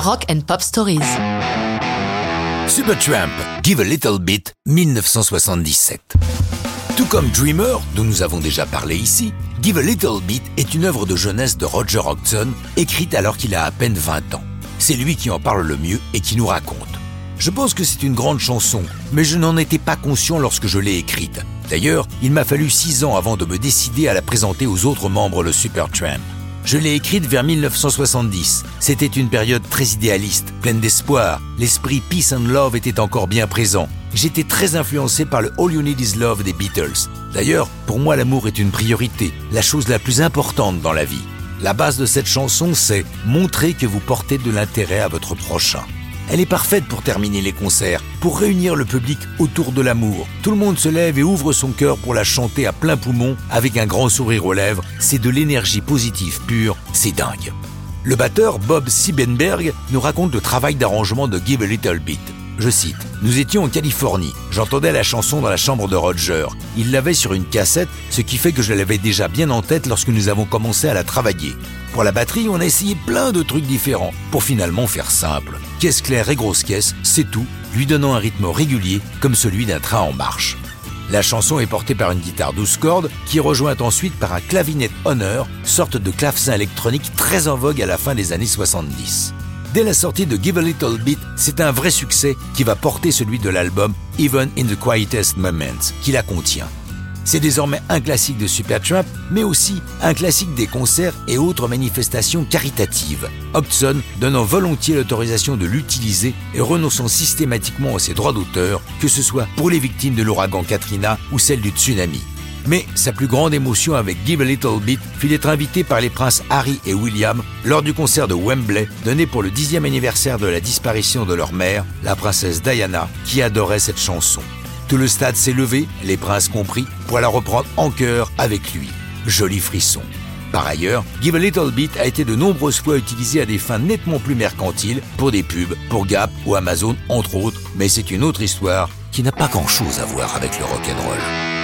Rock and Pop Stories. Supertramp, Give a Little Bit, 1977. Tout comme Dreamer, dont nous avons déjà parlé ici, Give a Little Bit est une œuvre de jeunesse de Roger Hodgson, écrite alors qu'il a à peine 20 ans. C'est lui qui en parle le mieux et qui nous raconte. Je pense que c'est une grande chanson, mais je n'en étais pas conscient lorsque je l'ai écrite. D'ailleurs, il m'a fallu 6 ans avant de me décider à la présenter aux autres membres de Supertramp. Je l'ai écrite vers 1970. C'était une période très idéaliste, pleine d'espoir. L'esprit peace and love était encore bien présent. J'étais très influencé par le All You Need Is Love des Beatles. D'ailleurs, pour moi, l'amour est une priorité, la chose la plus importante dans la vie. La base de cette chanson, c'est montrer que vous portez de l'intérêt à votre prochain. Elle est parfaite pour terminer les concerts, pour réunir le public autour de l'amour. Tout le monde se lève et ouvre son cœur pour la chanter à plein poumon avec un grand sourire aux lèvres. C'est de l'énergie positive pure, c'est dingue. Le batteur Bob Siebenberg nous raconte le travail d'arrangement de Give a Little Bit. Je cite, Nous étions en Californie. J'entendais la chanson dans la chambre de Roger. Il l'avait sur une cassette, ce qui fait que je l'avais déjà bien en tête lorsque nous avons commencé à la travailler. Pour la batterie, on a essayé plein de trucs différents pour finalement faire simple. Caisse claire et grosse caisse, c'est tout, lui donnant un rythme régulier comme celui d'un train en marche. La chanson est portée par une guitare 12 cordes qui est rejointe ensuite par un clavinet Honor, sorte de clavecin électronique très en vogue à la fin des années 70. Dès la sortie de Give a Little Bit, c'est un vrai succès qui va porter celui de l'album Even in the Quietest Moments, qui la contient. C'est désormais un classique de Supertramp, mais aussi un classique des concerts et autres manifestations caritatives. Hobson donnant volontiers l'autorisation de l'utiliser et renonçant systématiquement à ses droits d'auteur, que ce soit pour les victimes de l'ouragan Katrina ou celles du tsunami. Mais sa plus grande émotion avec Give a Little Bit fut d'être invité par les princes Harry et William lors du concert de Wembley donné pour le dixième anniversaire de la disparition de leur mère, la princesse Diana, qui adorait cette chanson. Tout le stade s'est levé, les princes compris, pour la reprendre en chœur avec lui. Joli frisson. Par ailleurs, Give a Little Bit a été de nombreuses fois utilisé à des fins nettement plus mercantiles, pour des pubs, pour Gap ou Amazon entre autres, mais c'est une autre histoire qui n'a pas grand-chose à voir avec le rock'n'roll.